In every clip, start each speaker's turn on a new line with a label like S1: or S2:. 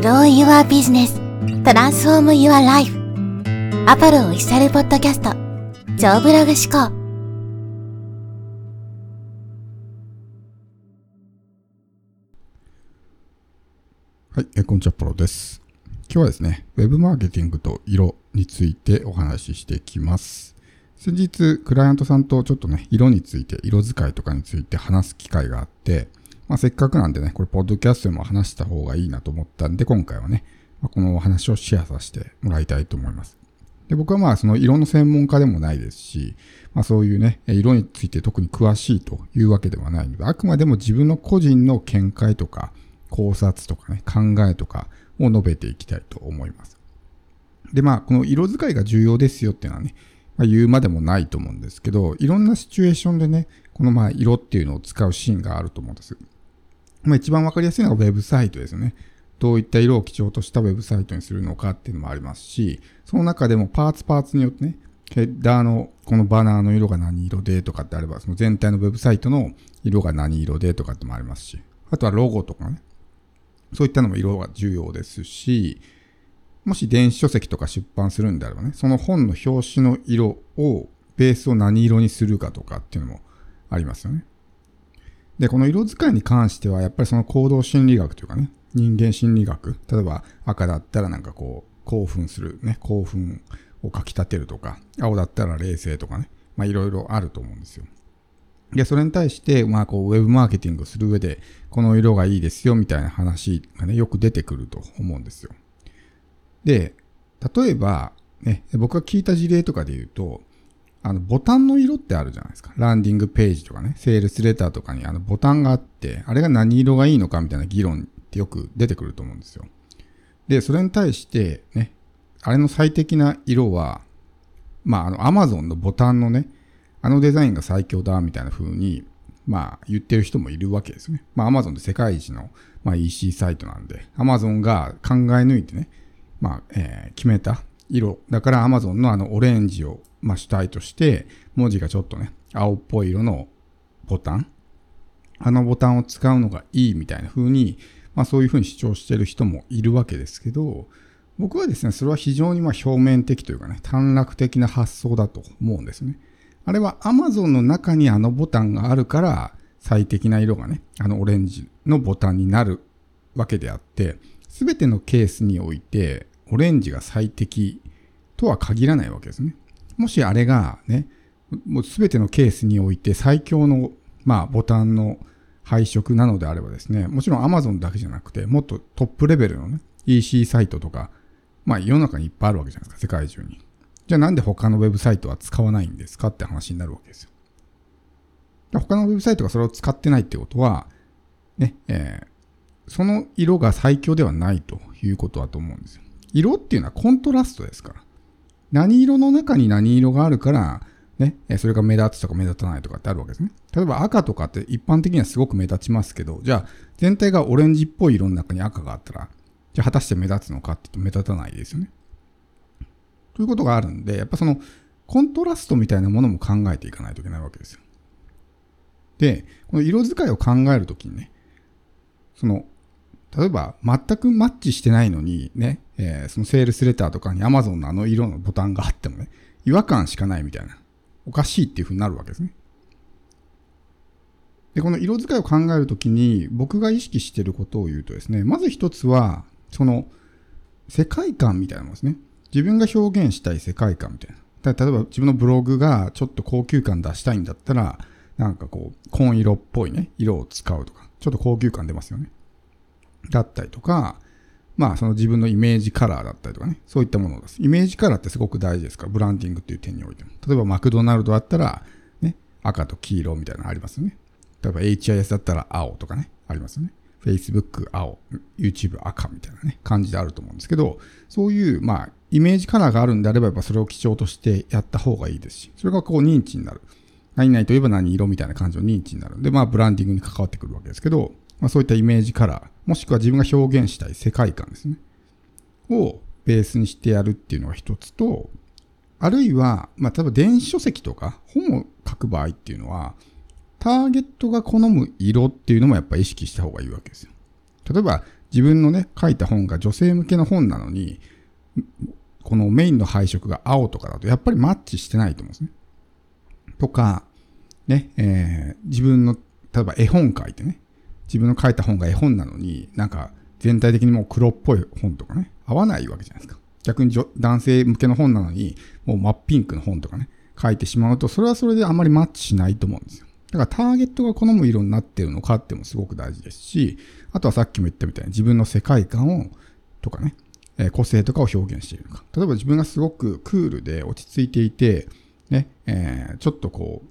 S1: Grow Your Business Transform Your Life アポロオフィシャルポッドキャスト超ブログ思考
S2: はい、えこんにちは、ポロです。今日はですね、ウェブマーケティングと色についてお話ししていきます。先日、クライアントさんとちょっとね、色について、色使いとかについて話す機会があって、まあ、せっかくなんでね、これ、ポッドキャストでも話した方がいいなと思ったんで、今回はね、まあこのお話をシェアさせてもらいたいと思います。で僕はまあ、その色の専門家でもないですし、まあそういうね、色について特に詳しいというわけではないので、あくまでも自分の個人の見解とか、考察とかね、考えとかを述べていきたいと思います。で、まあ、この色使いが重要ですよっていうのはね、まあ、言うまでもないと思うんですけど、いろんなシチュエーションでね、このまあ、色っていうのを使うシーンがあると思うんです。まあ、一番わかりやすいのがウェブサイトですよね。どういった色を基調としたウェブサイトにするのかっていうのもありますし、その中でもパーツパーツによってね、ヘッダーのこのバナーの色が何色でとかってあれば、その全体のウェブサイトの色が何色でとかってもありますし、あとはロゴとかね、そういったのも色が重要ですし、もし電子書籍とか出版するんであればね、その本の表紙の色を、ベースを何色にするかとかっていうのもありますよね。で、この色使いに関しては、やっぱりその行動心理学というかね、人間心理学、例えば赤だったらなんかこう、興奮する、ね、興奮をかき立てるとか、青だったら冷静とかね、まあいろいろあると思うんですよ。で、それに対して、まあ、こう、ウェブマーケティングする上で、この色がいいですよ、みたいな話がね、よく出てくると思うんですよ。で、例えば、ね、僕が聞いた事例とかで言うと、あの、ボタンの色ってあるじゃないですか。ランディングページとかね、セールスレターとかにあのボタンがあって、あれが何色がいいのかみたいな議論ってよく出てくると思うんですよ。で、それに対して、ね、あれの最適な色は、まあ、あの、アマゾンのボタンのね、あのデザインが最強だみたいな風に、まあ言ってる人もいるわけですね。まあ Amazon って世界一の、まあ、EC サイトなんで、Amazon が考え抜いてね、まあ、えー決めた色。だから Amazon のあのオレンジを、まあ、主体として、文字がちょっとね、青っぽい色のボタン？あのボタンを使うのがいいみたいな風に、まあそういう風に主張してる人もいるわけですけど、僕はですね、それは非常にまあ表面的というかね、短絡的な発想だと思うんですね。あれは Amazon の中にあのボタンがあるから最適な色がね、あのオレンジのボタンになるわけであって、すべてのケースにおいてオレンジが最適とは限らないわけですね。もしあれがね、もうすべてのケースにおいて最強の、まあ、ボタンの配色なのであればですね、もちろん Amazon だけじゃなくて、もっとトップレベルのね、EC サイトとか、まあ世の中にいっぱいあるわけじゃないですか、世界中に。じゃあなんで他のウェブサイトは使わないんですかって話になるわけですよ。他のウェブサイトがそれを使ってないってことは、ね、えーその色が最強ではないということだと思うんですよ。色っていうのはコントラストですから。何色の中に何色があるから、ね、それが目立つとか目立たないとかってあるわけですね。例えば赤とかって一般的にはすごく目立ちますけど、じゃあ全体がオレンジっぽい色の中に赤があったら、じゃあ果たして目立つのかって言うと目立たないですよね。ということがあるんで、やっぱそのコントラストみたいなものも考えていかないといけないわけですよ。で、この色使いを考えるときにね、その、例えば全くマッチしてないのにね、えーそのセールスレターとかに Amazon のあの色のボタンがあってもね、違和感しかないみたいな、おかしいっていう風になるわけですね。で、この色使いを考えるときに僕が意識してることを言うとですね、まず一つは、その世界観みたいなものですね。自分が表現したい世界観みたいな。だ例えば自分のブログがちょっと高級感出したいんだったら、なんかこう、紺色っぽいね、色を使うとか、ちょっと高級感出ますよね。だったりとか、まあその自分のイメージカラーだったりとかね、そういったものです。イメージカラーってすごく大事ですから、ブランディングっていう点においても。例えばマクドナルドだったら、ね、赤と黄色みたいなのありますよね。例えば HIS だったら青とかね、ありますよね。Facebook 青、YouTube 赤みたいなね、感じであると思うんですけど、そういう、まあ、イメージカラーがあるんであれば、やっぱそれを基調としてやった方がいいですし、それがこう認知になる。何々といえば何色みたいな感じの認知になるんで、まあ、ブランディングに関わってくるわけですけど、まあ、そういったイメージカラー、もしくは自分が表現したい世界観ですね。をベースにしてやるっていうのが一つと、あるいは、まあ、例えば電子書籍とか本を書く場合っていうのは、ターゲットが好む色っていうのもやっぱ意識した方がいいわけですよ。例えば、自分のね、書いた本が女性向けの本なのに、このメインの配色が青とかだと、やっぱりマッチしてないと思うんですね。とか、ね、えー、自分の、例えば絵本書いてね、自分の書いた本が絵本なのに、なんか全体的にもう黒っぽい本とかね、合わないわけじゃないですか。逆に男性向けの本なのに、もう真っピンクの本とかね、書いてしまうと、それはそれであまりマッチしないと思うんですよ。だからターゲットが好む色になってるのかってもすごく大事ですし、あとはさっきも言ったみたいに自分の世界観を、とかね、え個性とかを表現しているのか。例えば自分がすごくクールで落ち着いていて、ね、えー、ちょっとこう、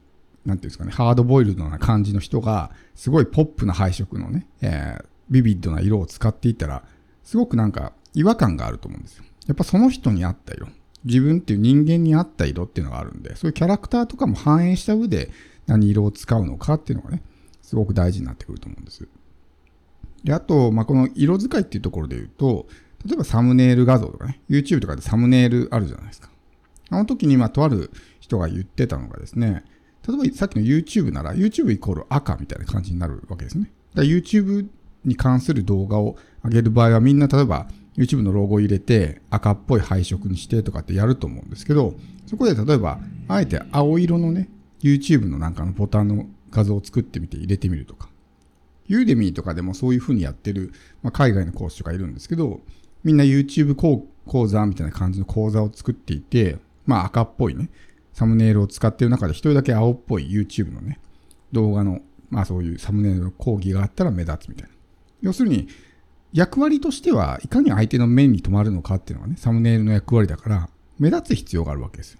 S2: なんていうんですかね、ハードボイルドな感じの人が、すごいポップな配色のね、えー、ビビッドな色を使っていたら、すごくなんか違和感があると思うんですよ。やっぱその人に合った色。自分っていう人間に合った色っていうのがあるんで、そういうキャラクターとかも反映した上で何色を使うのかっていうのがね、すごく大事になってくると思うんです。で、あと、まあ、この色使いっていうところで言うと、例えばサムネイル画像とかね、YouTube とかでサムネイルあるじゃないですか。あの時に、まあ、とある人が言ってたのがですね、例えばさっきの YouTube なら YouTube イコール赤みたいな感じになるわけですね。だ YouTube に関する動画を上げる場合はみんな例えば YouTube のロゴを入れて赤っぽい配色にしてとかってやると思うんですけど、そこで例えば、あえて青色のね、YouTube のなんかのボタンの画像を作ってみて入れてみるとか。ユーデミーとかでもそういう風にやってる、まあ、海外の講師とかいるんですけど、みんな YouTube 講座みたいな感じの講座を作っていて、まあ赤っぽいね、サムネイルを使ってる中で一人だけ青っぽい YouTube のね、動画の、まあそういうサムネイルの講義があったら目立つみたいな。要するに、役割としてはいかに相手の目に留まるのかっていうのがね、サムネイルの役割だから、目立つ必要があるわけですよ。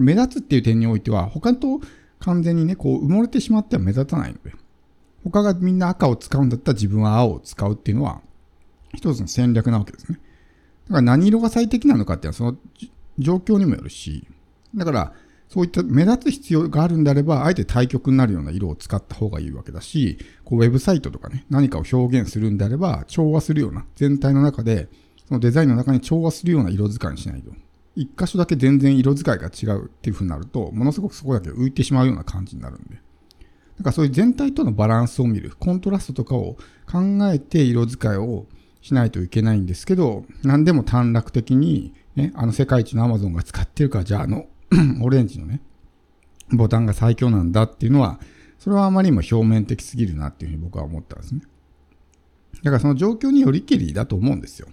S2: 目立つっていう点においては、他と完全にね、こう埋もれてしまっては目立たないので、他がみんな赤を使うんだったら自分は青を使うっていうのは、一つの戦略なわけですね。だから何色が最適なのかっていうのはその状況にもよるし、だからそういった目立つ必要があるんであれば、あえて対極になるような色を使った方がいいわけだし、こうウェブサイトとかね、何かを表現するんであれば、調和するような、全体の中で、そのデザインの中に調和するような色使いにしないと。一箇所だけ全然色使いが違うっていう風になると、ものすごくそこだけ浮いてしまうような感じになるんで。だからそういう全体とのバランスを見る、コントラストとかを考えて色使いをしないといけないんですけど、何でも短絡的に、ね、あの世界一のアマゾンが使ってるから、じゃああの オレンジのね、ボタンが最強なんだっていうのは、それはあまりにも表面的すぎるなっていうふうに僕は思ったんですね。だからその状況によりけりだと思うんですよ。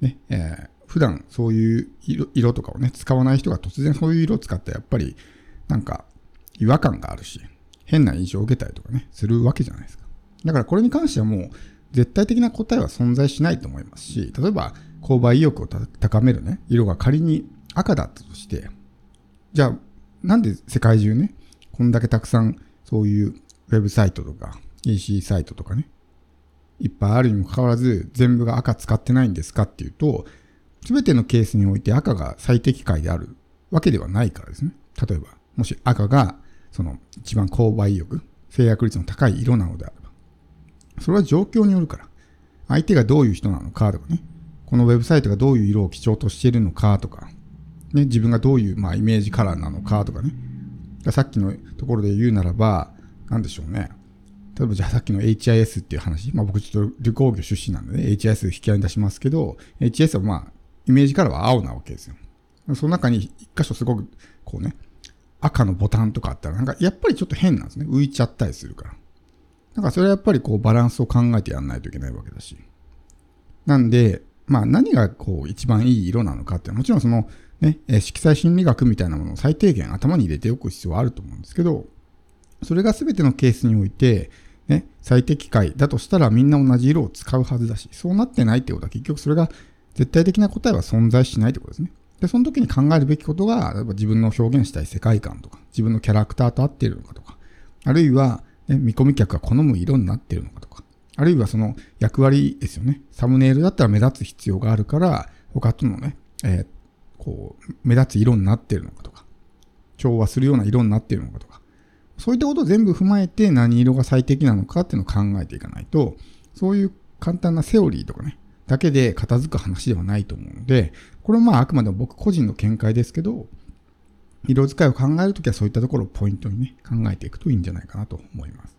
S2: ね、えー、普段そういう色色とかをね、使わない人が突然そういう色を使ったらやっぱりなんか違和感があるし、変な印象を受けたりとかね、するわけじゃないですか。だからこれに関してはもう絶対的な答えは存在しないと思いますし、例えば購買意欲を高めるね、色が仮に赤だったとして、じゃあなんで世界中ね、こんだけたくさんそういうウェブサイトとか EC サイトとかね、いっぱいあるにもかかわらず全部が赤使ってないんですかっていうと、すべてのケースにおいて赤が最適解であるわけではないからですね。例えば、もし赤がその一番購買意欲、制約率の高い色なのであれば、それは状況によるから、相手がどういう人なのかとかね、このウェブサイトがどういう色を基調としているのかとか、ね、自分がどういう、まあ、イメージカラーなのかとかね、さっきのところで言うならば、なんでしょうね。例えばじゃあさっきの HIS っていう話、まあ僕ちょっと旅行業出身なんでね、HIS 引き合いに出しますけど、HIS はまあ、イメージカラーは青なわけですよ。その中に一箇所すごく、こうね、赤のボタンとかあったら、なんかやっぱりちょっと変なんですね。浮いちゃったりするから。だからそれはやっぱりこうバランスを考えてやんないといけないわけだし。なんで、まあ何がこう一番いい色なのかってもちろんそのね、色彩心理学みたいなものを最低限頭に入れておく必要はあると思うんですけど、それが全てのケースにおいて、ね、最適解だとしたらみんな同じ色を使うはずだし、そうなってないってことは結局それが絶対的な答えは存在しないってことですね。で、その時に考えるべきことが、例えば自分の表現したい世界観とか、自分のキャラクターと合っているのかとか、あるいは、ね、見込み客が好む色になっているのか、あるいはその役割ですよね。サムネイルだったら目立つ必要があるから、他とのね、えー、こう、目立つ色になってるのかとか、調和するような色になってるのかとか、そういったことを全部踏まえて何色が最適なのかっていうのを考えていかないと、そういう簡単なセオリーとかね、だけで片付く話ではないと思うので、これはまああくまでも僕個人の見解ですけど、色使いを考えるときはそういったところをポイントにね、考えていくといいんじゃないかなと思います。